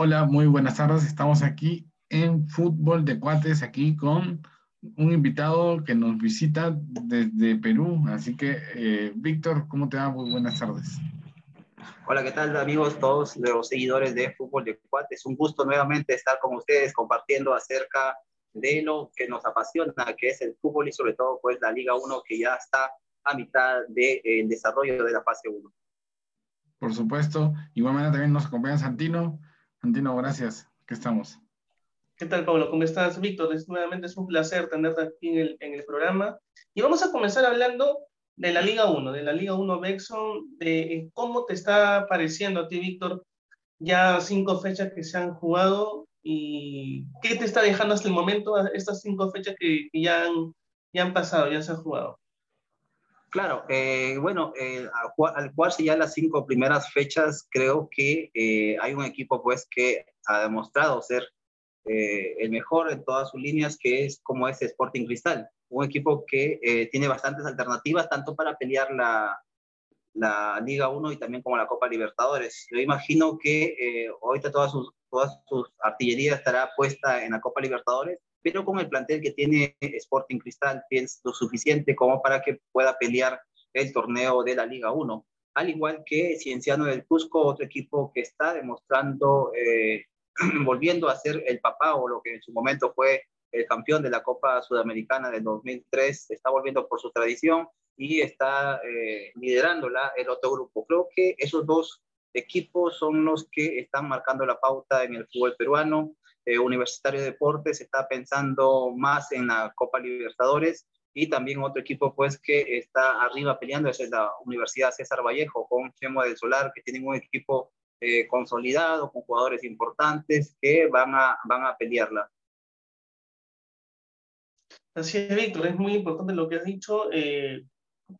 Hola, muy buenas tardes. Estamos aquí en Fútbol de Cuates, aquí con un invitado que nos visita desde Perú. Así que, eh, Víctor, ¿cómo te va? Muy buenas tardes. Hola, ¿qué tal amigos, todos los seguidores de Fútbol de Cuates? Un gusto nuevamente estar con ustedes compartiendo acerca de lo que nos apasiona, que es el fútbol y sobre todo pues la Liga 1 que ya está a mitad del de, desarrollo de la fase 1. Por supuesto. Igualmente también nos acompaña Santino. Santino, gracias. ¿Qué estamos? ¿Qué tal, Pablo? ¿Cómo estás, Víctor? Es, nuevamente es un placer tenerte aquí en el, en el, programa. Y vamos a comenzar hablando de la Liga 1, de la Liga 1 Bexon, de cómo te está pareciendo a ti, Víctor, ya cinco fechas que se han jugado y qué te está dejando hasta el momento estas cinco fechas que, que ya, han, ya han pasado, ya se han jugado. Claro, eh, bueno, eh, al jugarse ya las cinco primeras fechas, creo que eh, hay un equipo pues que ha demostrado ser eh, el mejor en todas sus líneas, que es como es Sporting Cristal, un equipo que eh, tiene bastantes alternativas, tanto para pelear la, la Liga 1 y también como la Copa Libertadores. Yo imagino que ahorita todas sus, todas sus artillerías estará puesta en la Copa Libertadores pero con el plantel que tiene Sporting Cristal es lo suficiente como para que pueda pelear el torneo de la Liga 1. Al igual que Cienciano del Cusco, otro equipo que está demostrando, eh, volviendo a ser el papá o lo que en su momento fue el campeón de la Copa Sudamericana del 2003, está volviendo por su tradición y está eh, liderándola el otro grupo. Creo que esos dos equipos son los que están marcando la pauta en el fútbol peruano. Eh, Universitario de Deportes está pensando más en la Copa Libertadores y también otro equipo pues que está arriba peleando es la Universidad César Vallejo con Chemo del Solar que tienen un equipo eh, consolidado con jugadores importantes que van a, van a pelearla. Así es, Víctor, es muy importante lo que has dicho. Eh,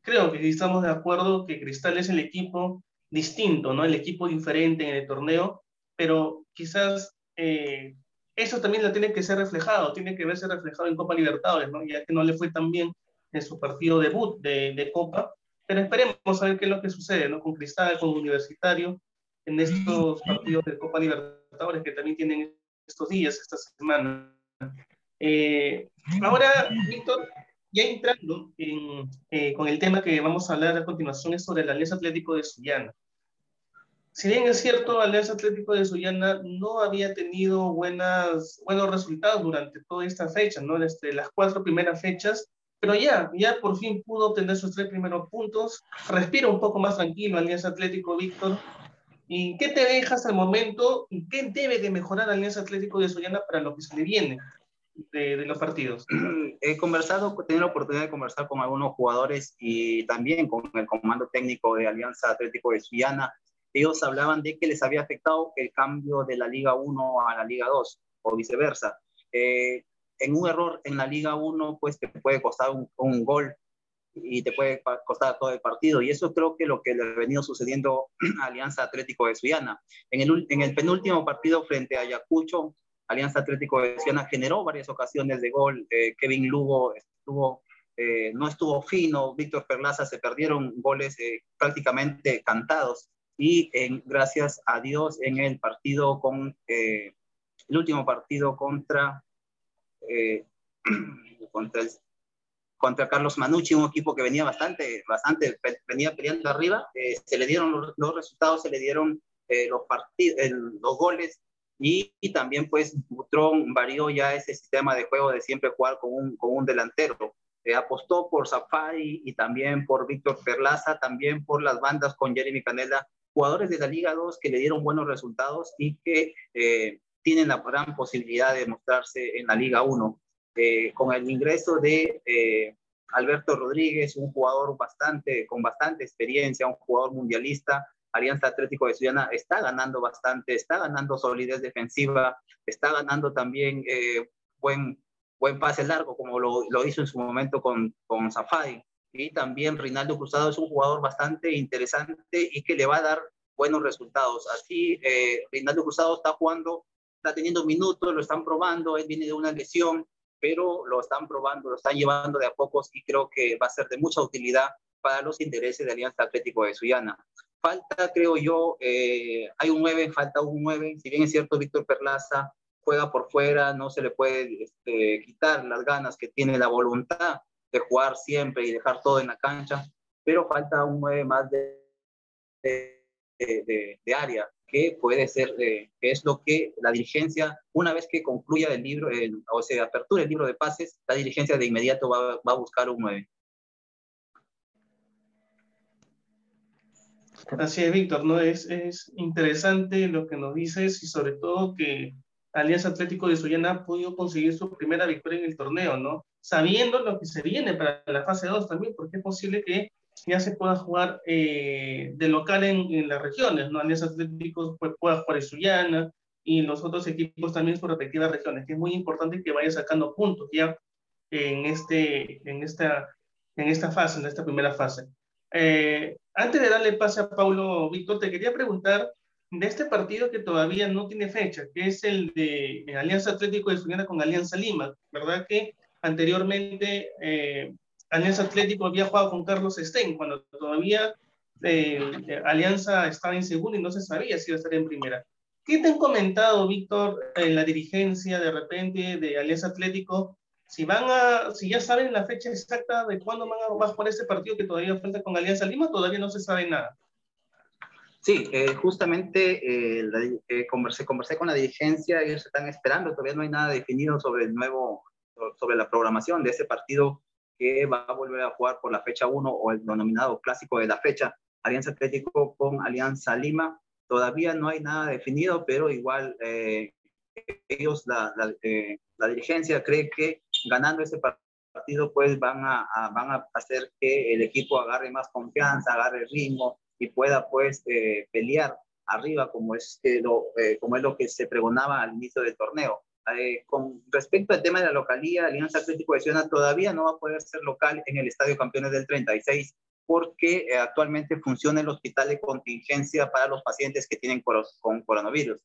creo que estamos de acuerdo que Cristal es el equipo distinto, ¿no? El equipo diferente en el torneo, pero quizás eh, eso también lo tiene que ser reflejado, tiene que verse reflejado en Copa Libertadores, ¿no? ya que no le fue tan bien en su partido debut de, Copa, pero esperemos a ver qué es lo que sucede ¿no? con Cristal, con Universitario, en estos partidos de Copa Libertadores que también tienen estos días, esta semana. Eh, ahora, Víctor, ya entrando en, eh, con el tema que vamos a hablar a continuación es sobre el Alianza Atlético de Sullana si bien es cierto, Alianza Atlético de Sullana no había tenido buenas, buenos resultados durante toda esta fecha, ¿no? Desde las cuatro primeras fechas, pero ya, ya por fin pudo obtener sus tres primeros puntos, respira un poco más tranquilo Alianza Atlético Víctor. ¿Y qué te deja hasta el momento? ¿Y qué debe de mejorar Alianza Atlético de Sullana para lo que se le viene de, de los partidos? He conversado, he tenido la oportunidad de conversar con algunos jugadores y también con el comando técnico de Alianza Atlético de Sullana ellos hablaban de que les había afectado el cambio de la Liga 1 a la Liga 2 o viceversa. Eh, en un error en la Liga 1, pues te puede costar un, un, gol y te puede costar todo el partido. Y eso creo que lo que le ha venido sucediendo a Alianza Atlético de Suiana. En el, en el penúltimo partido frente a Ayacucho, Alianza Atlético de Suiana generó varias ocasiones de gol. Eh, Kevin Lugo estuvo, eh, no estuvo fino, Víctor Perlaza se perdieron goles eh, prácticamente cantados y en, gracias a Dios en el partido con eh, el último partido contra eh, contra, el, contra Carlos Manucci, un equipo que venía bastante, bastante venía peleando arriba, eh, se le dieron los, los, resultados, se le dieron eh, los partidos, los goles y, y, también pues Butrón varió ya ese sistema de juego de siempre jugar con un, con un delantero. Eh, apostó por Safari y también por Víctor Perlaza, también por las bandas con Jeremy Canela jugadores de la Liga 2 que le dieron buenos resultados y que eh, tienen la gran posibilidad de mostrarse en la Liga 1. Eh, con el ingreso de eh, Alberto Rodríguez, un jugador bastante, con bastante experiencia, un jugador mundialista, Alianza Atlético de Ciudadana está ganando bastante, está ganando solidez defensiva, está ganando también eh, buen, buen pase largo, como lo, lo, hizo en su momento con, con y también Rinaldo Cruzado es un jugador bastante interesante y que le va a dar buenos resultados. Así, eh, Rinaldo Cruzado está jugando, está teniendo minutos, lo están probando, él viene de una lesión, pero lo están probando, lo están llevando de a pocos y creo que va a ser de mucha utilidad para los intereses de Alianza Atlético de Suyana. falta, creo yo, eh, hay un 9, falta un 9. Si bien es cierto, Víctor Perlaza juega por fuera, no se le puede este, quitar las ganas que tiene la voluntad de jugar siempre y dejar todo en la cancha, pero falta un 9 más de, de, área, que puede ser, eh, que es lo que la dirigencia, una vez que concluya el libro, o se apertura el libro de pases, la dirigencia de inmediato va, va a buscar un 9. Así es, Víctor, ¿no? Es, es interesante lo que nos dices y sobre todo que Alianza Atlético de Sullana ha podido conseguir su primera victoria en el torneo, ¿no? Sabiendo lo que se viene para la fase 2 también, porque es posible que ya se pueda jugar eh, de local en, las regiones, ¿no? Alianza Atlético pueda jugar en Sullana y los otros equipos también en sus respectivas regiones, que es muy importante que vaya sacando puntos ya en, este, en, esta, en esta fase, en esta primera fase. Eh, antes de darle pase a Paulo, Víctor, te quería preguntar de este partido que todavía no tiene fecha, que es el de Alianza Atlético de Estudiantes con Alianza Lima, ¿verdad? Que anteriormente eh, Alianza Atlético había jugado con Carlos Stein, cuando todavía eh, Alianza estaba en segundo y no se sabía si iba a estar en primera. ¿Qué te han comentado, Víctor, en la dirigencia de repente de Alianza Atlético? Si, van a, si ya saben la fecha exacta de cuándo van a, jugar este partido que todavía falta con Alianza Lima, todavía no se sabe nada. Sí, eh, justamente eh, conversé, conversé con la dirigencia, ellos están esperando, todavía no hay nada definido sobre el nuevo, sobre la programación de ese partido que va a volver a jugar por la fecha 1 o el denominado clásico de la fecha, Alianza Atlético con Alianza Lima. Todavía no hay nada definido, pero igual ellos, la, la, la, dirigencia cree que ganando ese partido pues van a, a, van a hacer que el equipo agarre más confianza, agarre ritmo, y pueda pues eh, pelear arriba como es, lo, eh, como es lo que se pregonaba al inicio del torneo. Eh, con respecto al tema de la localía, Alianza Atlético de Ciudad todavía no va a poder ser local en el Estadio Campeones del 36 porque actualmente funciona el hospital de contingencia para los pacientes que tienen con coronavirus.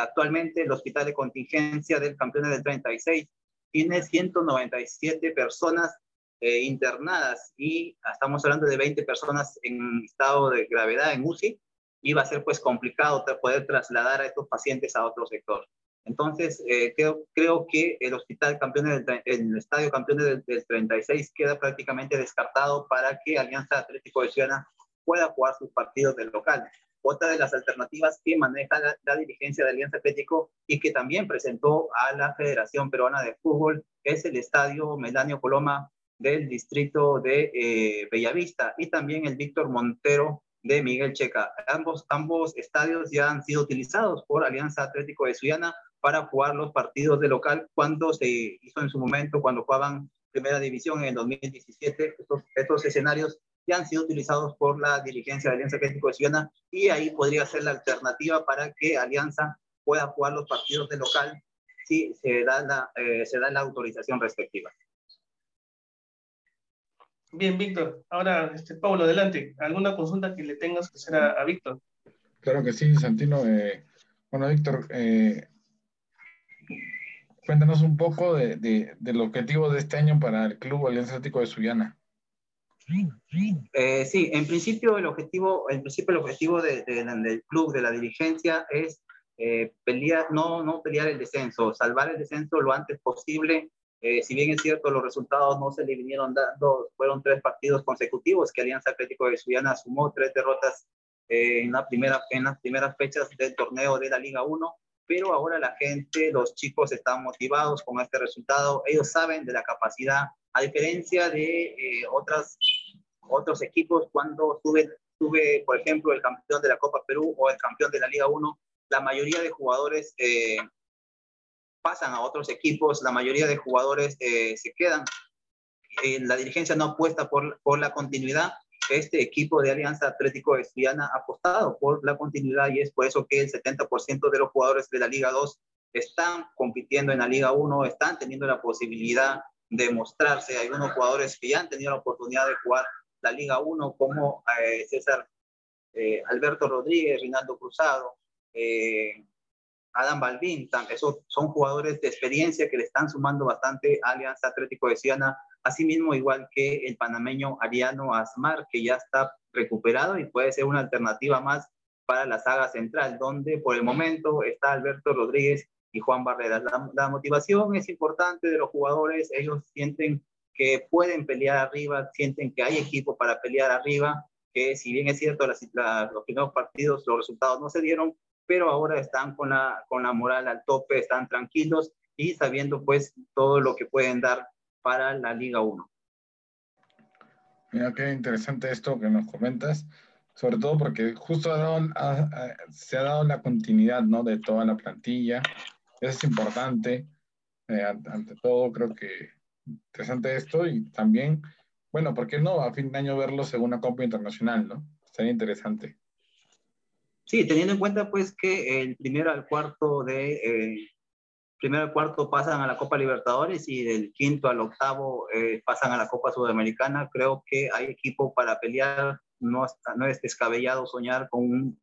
actualmente el hospital de contingencia del Campeones del 36 tiene 197 personas eh, internadas y estamos hablando de 20 personas en estado de gravedad en UCI y va a ser pues complicado poder trasladar a estos pacientes a otro sector. Entonces, eh, creo, creo, que el hospital campeones del, el estadio campeones del, 36 queda prácticamente descartado para que Alianza Atlético de pueda jugar sus partidos del local. Otra de las alternativas que maneja la, la, dirigencia de Alianza Atlético y que también presentó a la Federación Peruana de Fútbol es el estadio Melanio Coloma del distrito de eh, Bellavista y también el Víctor Montero de Miguel Checa. Ambos, ambos estadios ya han sido utilizados por Alianza Atlético de Suyana para jugar los partidos de local cuando se hizo en su momento, cuando jugaban Primera División en el 2017. Estos, estos escenarios ya han sido utilizados por la dirigencia de Alianza Atlético de Suyana y ahí podría ser la alternativa para que Alianza pueda jugar los partidos de local si se da la, eh, se da la autorización respectiva. Bien, Víctor. Ahora, este, Pablo, adelante. ¿Alguna consulta que le tengas que hacer a, Víctor? Claro que sí, Santino. Eh, bueno, Víctor, eh, cuéntanos un poco de, de, del objetivo de este año para el Club Alianza Atlético de Sullana. Eh, sí, en principio el objetivo, en principio el objetivo de, del club, de la dirigencia, es eh, pelear, no, no pelear el descenso, salvar el descenso lo antes posible eh, si bien es cierto, los resultados no se le vinieron dando, fueron tres partidos consecutivos que Alianza Atlético de Suyana sumó tres derrotas eh, en, la primera, en las primeras fechas del torneo de la Liga 1, pero ahora la gente, los chicos están motivados con este resultado, ellos saben de la capacidad, a diferencia de eh, otras, otros equipos cuando sube, sube, por ejemplo, el campeón de la Copa Perú o el campeón de la Liga 1, la mayoría de jugadores pasan a otros equipos, la mayoría de jugadores eh, se quedan. Eh, la dirigencia no apuesta por, por la continuidad. Este equipo de Alianza Atlético de Estudiana ha apostado por la continuidad y es por eso que el 70% de los jugadores de la Liga 2 están compitiendo en la Liga 1, están teniendo la posibilidad de mostrarse. Hay unos jugadores que ya han tenido la oportunidad de jugar la Liga 1, como eh, César Alberto Rodríguez, Rinaldo Cruzado, Adam Balvin, esos son jugadores de experiencia que le están sumando bastante a Alianza Atlético de Siena, asimismo igual que el panameño Ariano Asmar, que ya está recuperado y puede ser una alternativa más para la saga central, donde por el momento está Alberto Rodríguez y Juan Barreras. La, motivación es importante de los jugadores, ellos sienten que pueden pelear arriba, sienten que hay equipo para pelear arriba, que si bien es cierto, los primeros partidos los resultados no se dieron, pero ahora están con la, con la moral al tope, están tranquilos y sabiendo pues todo lo que pueden dar para la Liga 1. Mira qué interesante esto que nos comentas, sobre todo porque justo se ha dado la continuidad ¿no? de toda la plantilla. Eso es importante. Eh, ante todo, creo que interesante esto y también, bueno, ¿por qué no a fin de año verlos en una Copa Internacional, no? Sería interesante. Sí, teniendo en cuenta pues que el primero al cuarto de eh, primero al cuarto pasan a la Copa Libertadores y del quinto al octavo eh, pasan a la Copa Sudamericana. Creo que hay equipo para pelear, no, no es descabellado soñar con,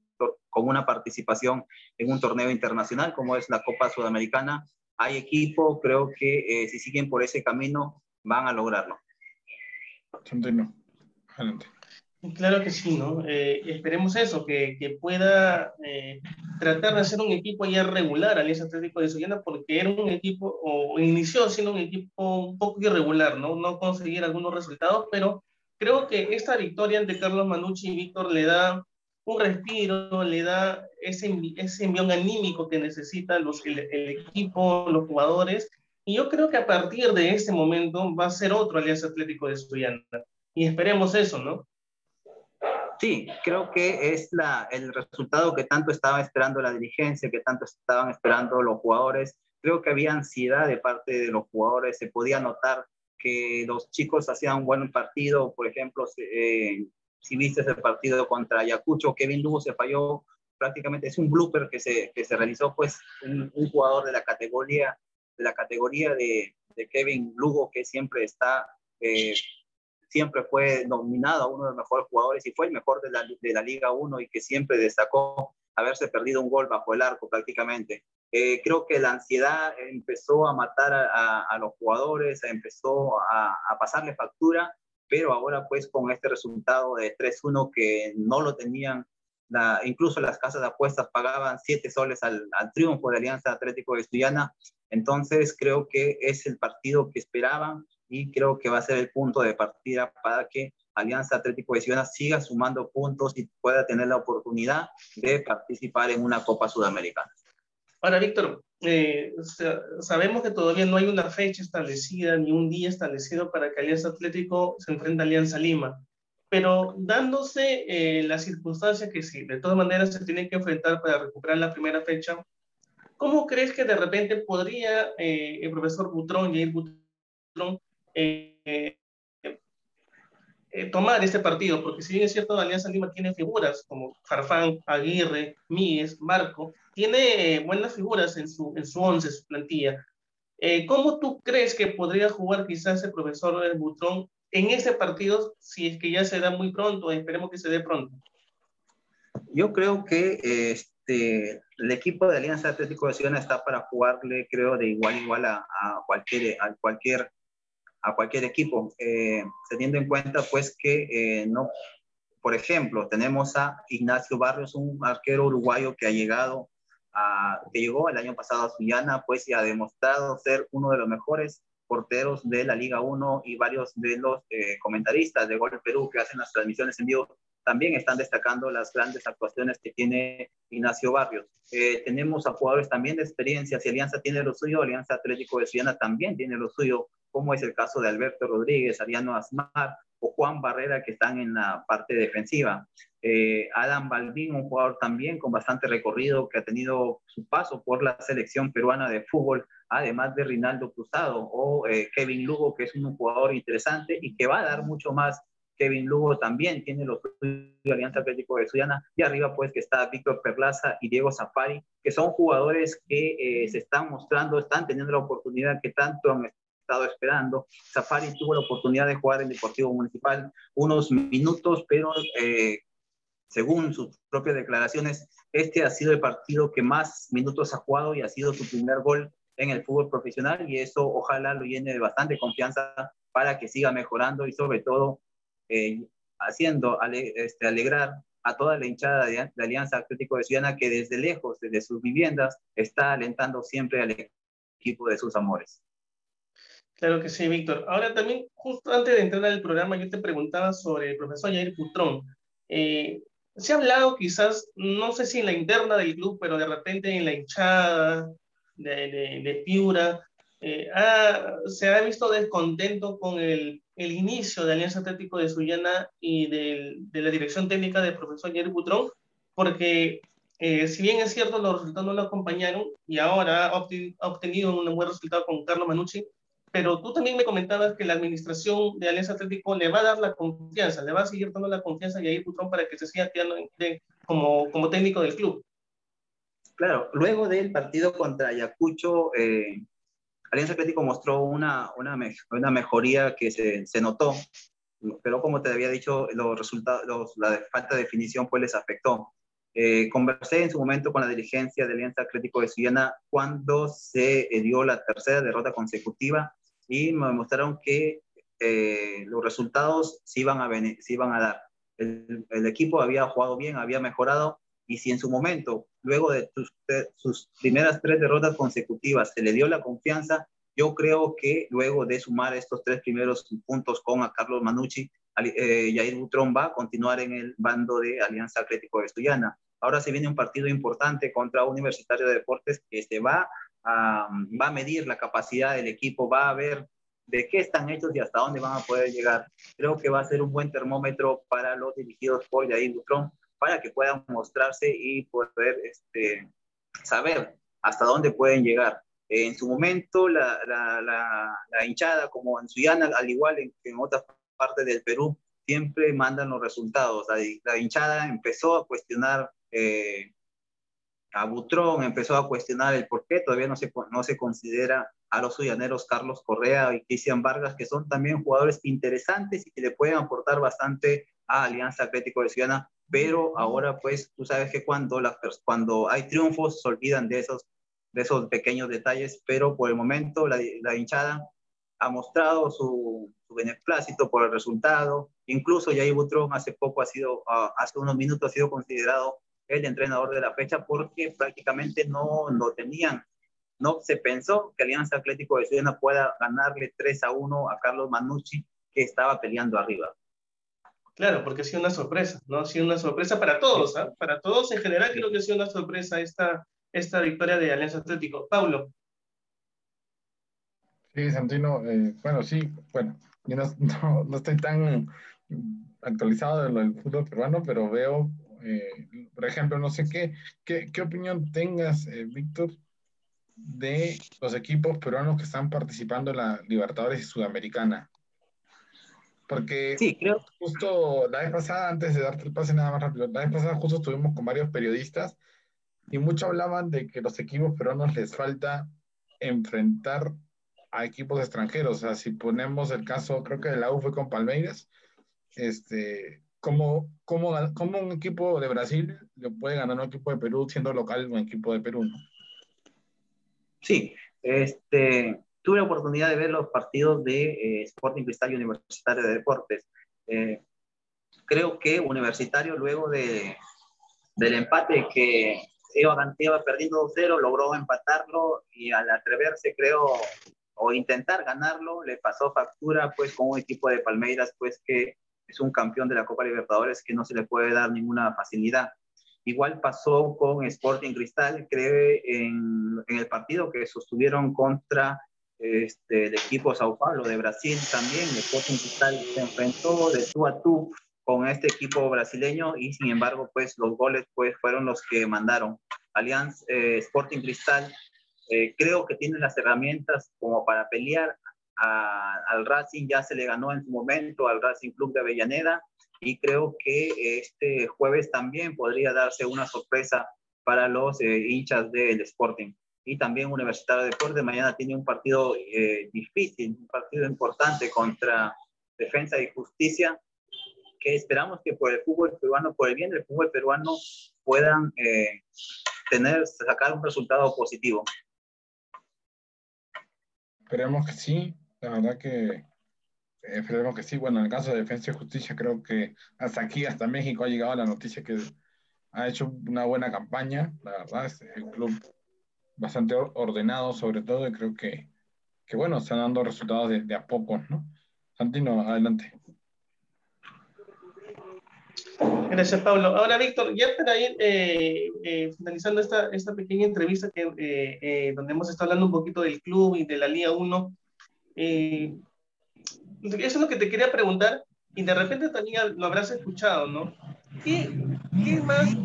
con una participación en un torneo internacional como es la Copa Sudamericana. Hay equipo, creo que eh, si siguen por ese camino van a lograrlo. Adelante. Claro que sí, ¿no? Eh, esperemos eso, que, que pueda eh, tratar de hacer un equipo ya regular Alianza Atlético de Sollana, porque era un equipo, o inició siendo un equipo un poco irregular, ¿no? No conseguir algunos resultados, pero creo que esta victoria ante Carlos Manucci y Víctor le da un respiro, le da ese, ese envión anímico que necesita los, el, equipo, los jugadores, y yo creo que a partir de este momento va a ser otro Alianza Atlético de Estudiantes. Y esperemos eso, ¿no? Sí, creo que es la, el resultado que tanto estaba esperando la dirigencia, que tanto estaban esperando los jugadores. Creo que había ansiedad de parte de los jugadores, se podía notar que los chicos hacían un buen partido, por ejemplo, eh, si viste el partido contra Ayacucho, Kevin Lugo se falló prácticamente, es un blooper que se, que se realizó, pues un, jugador de la categoría de, la categoría de, de Kevin Lugo, que siempre está eh, siempre fue nominado a uno de los mejores jugadores y fue el mejor de la, de la Liga 1 y que siempre destacó haberse perdido un gol bajo el arco prácticamente. Eh, creo que la ansiedad empezó a matar a, los jugadores, empezó a, a, pasarle factura, pero ahora pues con este resultado de 3-1 que no lo tenían, incluso las casas de apuestas pagaban 7 soles al, al, triunfo de Alianza Atlético de Estudiana, entonces creo que es el partido que esperaban, y creo que va a ser el punto de partida para que Alianza Atlético de Ciudad siga sumando puntos y pueda tener la oportunidad de participar en una Copa Sudamericana. Ahora, Víctor, eh, sabemos que todavía no hay una fecha establecida ni un día establecido para que Alianza Atlético se enfrente a Alianza Lima, pero dándose eh, la circunstancia que sí, de todas maneras se tiene que enfrentar para recuperar la primera fecha, ¿cómo crees que de repente podría eh, el profesor Butrón, Jair Butrón, eh, eh, tomar este partido, porque si bien es cierto, Alianza Lima tiene figuras como Farfán, Aguirre, Mies, Marco, tiene buenas figuras en su, en su once, su plantilla. ¿Cómo tú crees que podría jugar quizás el profesor Butrón en ese partido, si es que ya se da muy pronto, esperemos que se dé pronto? Yo creo que este, el equipo de Alianza Atlético de Ciudad está para jugarle, creo, de igual a igual a, cualquier, a cualquier a cualquier equipo, eh, teniendo en cuenta pues que eh, no, por ejemplo, tenemos a Ignacio Barrios, un arquero uruguayo que ha llegado que llegó el año pasado a Sullana, pues y ha demostrado ser uno de los mejores porteros de la Liga 1 y varios de los eh, comentaristas de Gol Perú que hacen las transmisiones en vivo también están destacando las grandes actuaciones que tiene Ignacio Barrios. Eh, tenemos a jugadores también de experiencia, si Alianza tiene lo suyo, Alianza Atlético de Ciudad también tiene lo suyo, como es el caso de Alberto Rodríguez, Ariano Asmar o Juan Barrera que están en la parte defensiva. Eh, Adam Balbín, un jugador también con bastante recorrido que ha tenido su paso por la selección peruana de fútbol, además de Rinaldo Cruzado o eh, Kevin Lugo, que es un jugador interesante y que va a dar mucho más Kevin Lugo también tiene los de Alianza Atlético de Suyana, y arriba pues que está Víctor Perlaza y Diego Zafari, que son jugadores que eh, se están mostrando, están teniendo la oportunidad que tanto han estado esperando. Zafari tuvo la oportunidad de jugar en Deportivo Municipal unos minutos, pero eh, según sus propias declaraciones, este ha sido el partido que más minutos ha jugado y ha sido su primer gol en el fútbol profesional y eso ojalá lo llene de bastante confianza para que siga mejorando y sobre todo eh, haciendo este, alegrar a toda la hinchada de, la Alianza Atlético de Ciudadana que desde lejos, desde sus viviendas, está alentando siempre al equipo de sus amores. Claro que sí, Víctor. Ahora también, justo antes de entrar al programa, yo te preguntaba sobre el profesor Jair Putrón. Eh, se ha hablado quizás, no sé si en la interna del club, pero de repente en la hinchada de, de, Piura, eh, se ha visto descontento con el, el, inicio de Alianza Atlético de Sullana y de, la dirección técnica del profesor Jair Putrón, porque eh, si bien es cierto, los resultados no lo acompañaron y ahora ha obtenido un buen resultado con Carlos Manucci, pero tú también me comentabas que la administración de Alianza Atlético le va a dar la confianza, le va a seguir dando la confianza a Yair Putrón para que se siga quedando como, como técnico del club. Claro, luego del partido contra Ayacucho, eh, Alianza Atlético mostró una, una, una mejoría que se, se, notó, pero como te había dicho, los resultados, la falta de definición pues les afectó. Eh, conversé en su momento con la dirigencia de Alianza Atlético de Suyana cuando se dio la tercera derrota consecutiva y me mostraron que eh, los resultados se iban a, venir, se iban a dar. El, el, equipo había jugado bien, había mejorado y si en su momento, luego de sus, sus, primeras tres derrotas consecutivas, se le dio la confianza, yo creo que luego de sumar estos tres primeros puntos con a Carlos Manucci, eh, Jair Butrón va a continuar en el bando de Alianza Atlético Estudiana. Ahora se viene un partido importante contra Universitario de Deportes que se va va a medir la capacidad del equipo, va a ver de qué están hechos y hasta dónde van a poder llegar. Creo que va a ser un buen termómetro para los dirigidos por Jair Butrón para que puedan mostrarse y poder este, saber hasta dónde pueden llegar. En su momento, la, hinchada, como en Suyana, al igual que en otras partes del Perú, siempre mandan los resultados. La, hinchada empezó a cuestionar eh, a Butrón, empezó a cuestionar el por qué todavía no se, no se considera a los suyaneros Carlos Correa y Cristian Vargas, que son también jugadores interesantes y que le pueden aportar bastante a Alianza Atlético de Ciudadana, pero ahora pues tú sabes que cuando, cuando hay triunfos se olvidan de esos, de esos pequeños detalles, pero por el momento la, la hinchada ha mostrado su, su, beneplácito por el resultado, incluso Jair Butrón hace poco ha sido, hace unos minutos ha sido considerado el entrenador de la fecha porque prácticamente no lo tenían. No se pensó que Alianza Atlético de Ciudad pueda ganarle 3 a 1 a Carlos Manucci, que estaba peleando arriba. Claro, porque ha sido una sorpresa, ¿no? Ha sido una sorpresa para todos, ¿ah? Para todos en general creo que ha sido una sorpresa esta, esta victoria de Alianza Atlético. Paulo. Sí, Santino, eh, bueno, sí, bueno, yo no, no, estoy tan actualizado de lo del fútbol peruano, pero veo eh, por ejemplo, no sé qué, qué, qué opinión tengas, eh, Víctor, de los equipos peruanos que están participando en la Libertadores Sudamericana. Porque sí, creo. justo la vez pasada, antes de darte el pase nada más rápido, la vez pasada justo estuvimos con varios periodistas y muchos hablaban de que los equipos peruanos les falta enfrentar a equipos extranjeros. O sea, si ponemos el caso, creo que de la U fue con Palmeiras, este, ¿Cómo, cómo, cómo un equipo de Brasil le puede ganar un equipo de Perú siendo local un equipo de Perú? Sí, este, tuve la oportunidad de ver los partidos de eh, Sporting Cristal y Universitario de Deportes. Eh, creo que Universitario, luego de, del empate que iba, iba perdiendo 2-0, logró empatarlo y al atreverse, creo, o intentar ganarlo, le pasó factura pues con un equipo de Palmeiras pues que es un campeón de la Copa Libertadores que no se le puede dar ninguna facilidad. Igual pasó con Sporting Cristal, creo, en, en el partido que sostuvieron contra este, el equipo Sao Paulo de Brasil también. Sporting Cristal se enfrentó de tú a tú con este equipo brasileño y sin embargo, pues los goles pues, fueron los que mandaron. Alianza eh, Sporting Cristal eh, creo que tiene las herramientas como para pelear al Racing ya se le ganó en su momento al Racing Club de Avellaneda y creo que este jueves también podría darse una sorpresa para los eh, hinchas del Sporting. Y también Universitario de Deportes mañana tiene un partido eh, difícil, un partido importante contra Defensa y Justicia, que esperamos que por el fútbol peruano, por el bien del fútbol peruano, puedan eh, tener, sacar un resultado positivo. Esperemos que sí, la verdad que esperemos que sí. Bueno, en el caso de Defensa y Justicia, creo que hasta aquí, hasta México, ha llegado la noticia que ha hecho una buena campaña. La verdad, es el club bastante ordenado, sobre todo, y creo que, que bueno, están dando resultados de, a poco, ¿no? Santino, adelante. Gracias, Pablo. Ahora, Víctor, ya para ir eh, eh, finalizando esta, esta pequeña entrevista que, eh, donde hemos estado hablando un poquito del club y de la Liga 1, eso es lo que te quería preguntar, y de repente también lo habrás escuchado, ¿no? ¿Qué, qué más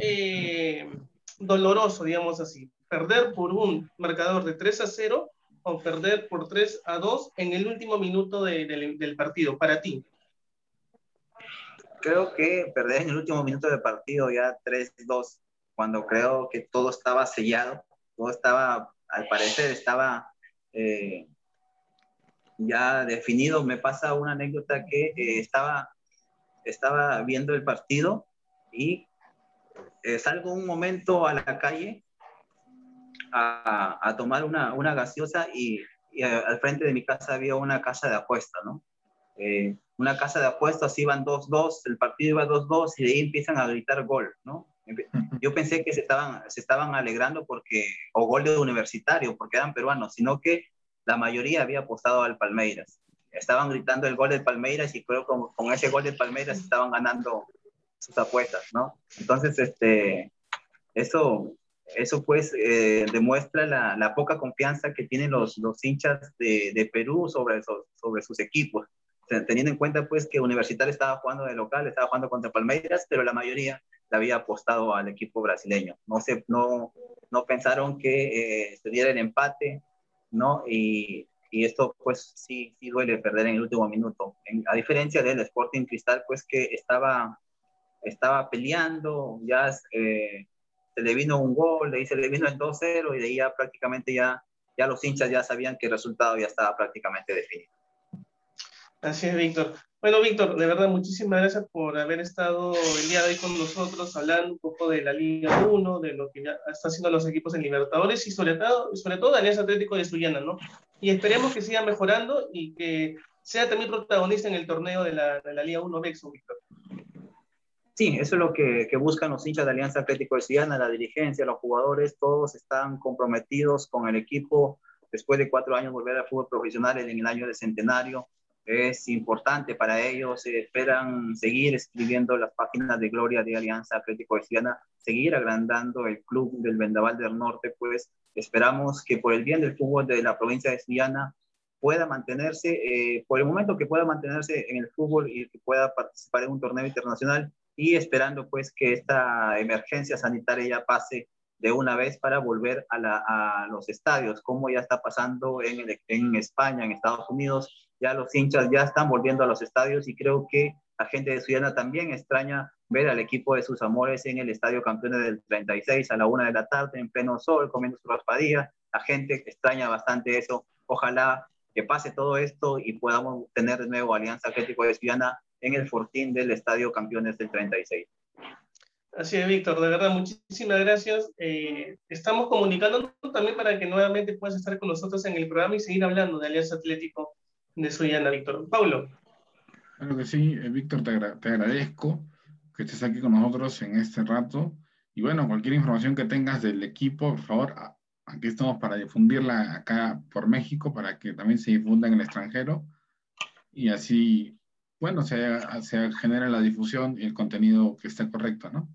doloroso, digamos así? ¿Perder por un marcador de 3 a 0 o perder por 3 a 2 en el último minuto de, del partido, para ti? creo que perder en el último minuto del partido ya 3-2, cuando creo que todo estaba sellado, todo estaba, al parecer estaba eh, ya definido. Me pasa una anécdota que eh, estaba, estaba viendo el partido y eh, salgo un momento a la calle a, a tomar una, una gaseosa y, y, al frente de mi casa había una casa de apuesta, ¿no? una casa de apuestas iban 2-2, el partido iba 2-2 y de ahí empiezan a gritar gol, ¿no? Yo pensé que se estaban, se estaban alegrando porque, o gol de universitario, porque eran peruanos, sino que la mayoría había apostado al Palmeiras. Estaban gritando el gol del Palmeiras y creo que con, con ese gol del Palmeiras estaban ganando sus apuestas, ¿no? Entonces, este, eso, eso pues eh, demuestra la, poca confianza que tienen los, los hinchas de, de Perú sobre, sobre sus equipos teniendo en cuenta pues que Universitario estaba jugando de local, estaba jugando contra Palmeiras, pero la mayoría le había apostado al equipo brasileño. No, se, no, no pensaron que eh, se diera el empate, ¿no? Y, y, esto pues sí, sí duele perder en el último minuto. a diferencia del Sporting Cristal, pues que estaba, estaba peleando, ya eh, se le vino un gol, de ahí se le vino el 2-0 y de ahí ya prácticamente ya, ya los hinchas ya sabían que el resultado ya estaba prácticamente definido. Así es, Víctor. Bueno, Víctor, de verdad, muchísimas gracias por haber estado el día de hoy con nosotros hablando un poco de la Liga 1, de lo que ya están haciendo los equipos en Libertadores y sobre todo, sobre todo de Alianza Atlético de Sullana, ¿no? Y esperemos que siga mejorando y que sea también protagonista en el torneo de la, de la Liga 1 Vexo, Víctor. Sí, eso es lo que, que, buscan los hinchas de Alianza Atlético de Sullana, la dirigencia, los jugadores, todos están comprometidos con el equipo después de cuatro años volver al fútbol profesional en el año de centenario es importante para ellos, esperan seguir escribiendo las páginas de gloria de Alianza Atlético Siena, seguir agrandando el club del Vendaval del Norte, pues esperamos que por el bien del fútbol de la provincia de Siena pueda mantenerse, eh, por el momento que pueda mantenerse en el fútbol y que pueda participar en un torneo internacional y esperando pues que esta emergencia sanitaria ya pase de una vez para volver a, los estadios, como ya está pasando en, en España, en Estados Unidos, ya los hinchas ya están volviendo a los estadios y creo que la gente de Suyana también extraña ver al equipo de sus amores en el Estadio Campeones del 36 a la una de la tarde en pleno sol comiendo su raspadilla. La gente extraña bastante eso. Ojalá que pase todo esto y podamos tener de nuevo Alianza Atlético de Suyana en el fortín del Estadio Campeones del 36. Así es, Víctor, de verdad, muchísimas gracias. Eh, estamos comunicándonos también para que nuevamente puedas estar con nosotros en el programa y seguir hablando de Alianza Atlético de Suyana, Víctor. Pablo. Claro que sí, eh, Víctor, te, te, agradezco que estés aquí con nosotros en este rato. Y bueno, cualquier información que tengas del equipo, por favor, aquí estamos para difundirla acá por México, para que también se difunda en el extranjero. Y así, bueno, se, se genera la difusión y el contenido que esté correcto, ¿no?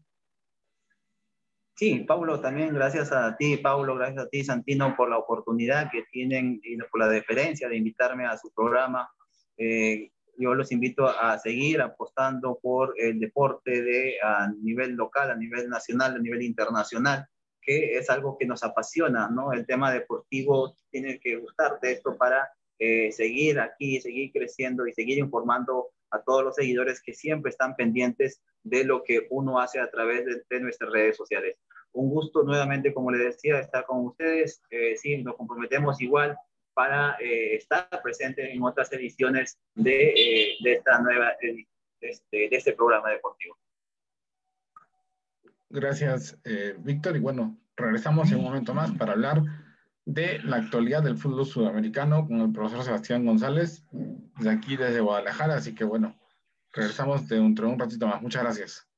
Sí, Pablo, también gracias a ti, Pablo, gracias a ti, Santino, por la oportunidad que tienen y por la deferencia de invitarme a su programa. Eh, yo los invito a seguir apostando por el deporte de, a nivel local, a nivel nacional, a nivel internacional, que es algo que nos apasiona, ¿no? El tema deportivo tiene que gustarte esto para eh, seguir aquí, seguir creciendo y seguir informando a todos los seguidores que siempre están pendientes de lo que uno hace a través de, nuestras redes sociales. Un gusto nuevamente, como les decía, estar con ustedes. Eh, sí, nos comprometemos igual para eh, estar presente en otras ediciones de, eh, de esta nueva, este, de este programa deportivo. Gracias, Víctor. Y bueno, regresamos en un momento más para hablar de la actualidad del fútbol sudamericano con el profesor Sebastián González. desde aquí, desde Guadalajara. Así que bueno, regresamos dentro de un ratito más. Muchas gracias.